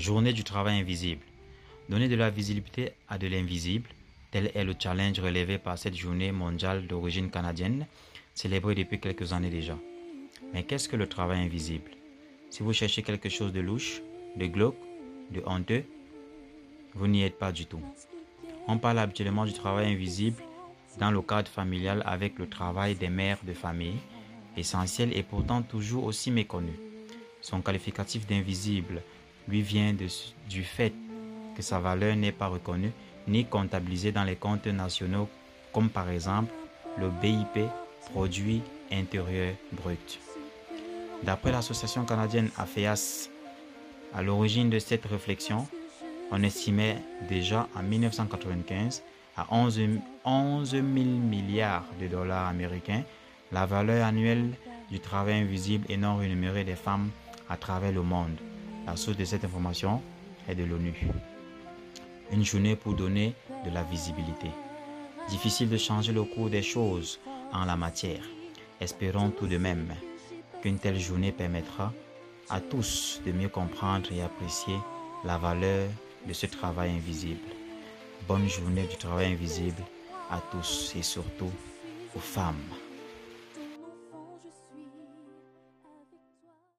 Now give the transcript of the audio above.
Journée du travail invisible. Donner de la visibilité à de l'invisible, tel est le challenge relevé par cette journée mondiale d'origine canadienne, célébrée depuis quelques années déjà. Mais qu'est-ce que le travail invisible? Si vous cherchez quelque chose de louche, de glauque, de honteux, vous n'y êtes pas du tout. On parle habituellement du travail invisible dans le cadre familial avec le travail des mères de famille, essentiel et pourtant toujours aussi méconnu. Son qualificatif d'invisible lui vient du fait que sa valeur n'est pas reconnue ni comptabilisée dans les comptes nationaux comme par exemple le BIP, produit intérieur brut. D'après l'association canadienne AFEAS, à l'origine de cette réflexion, on estimait déjà en 1995 à 11, 11 000 milliards de dollars américains la valeur annuelle du travail invisible et non rémunéré des femmes à travers le monde. La source de cette information est de l'ONU. Une journée pour donner de la visibilité. Difficile de changer le cours des choses en la matière. Espérons tout de même qu'une telle journée permettra à tous de mieux comprendre et apprécier la valeur de ce travail invisible. Bonne journée du travail invisible à tous et surtout aux femmes.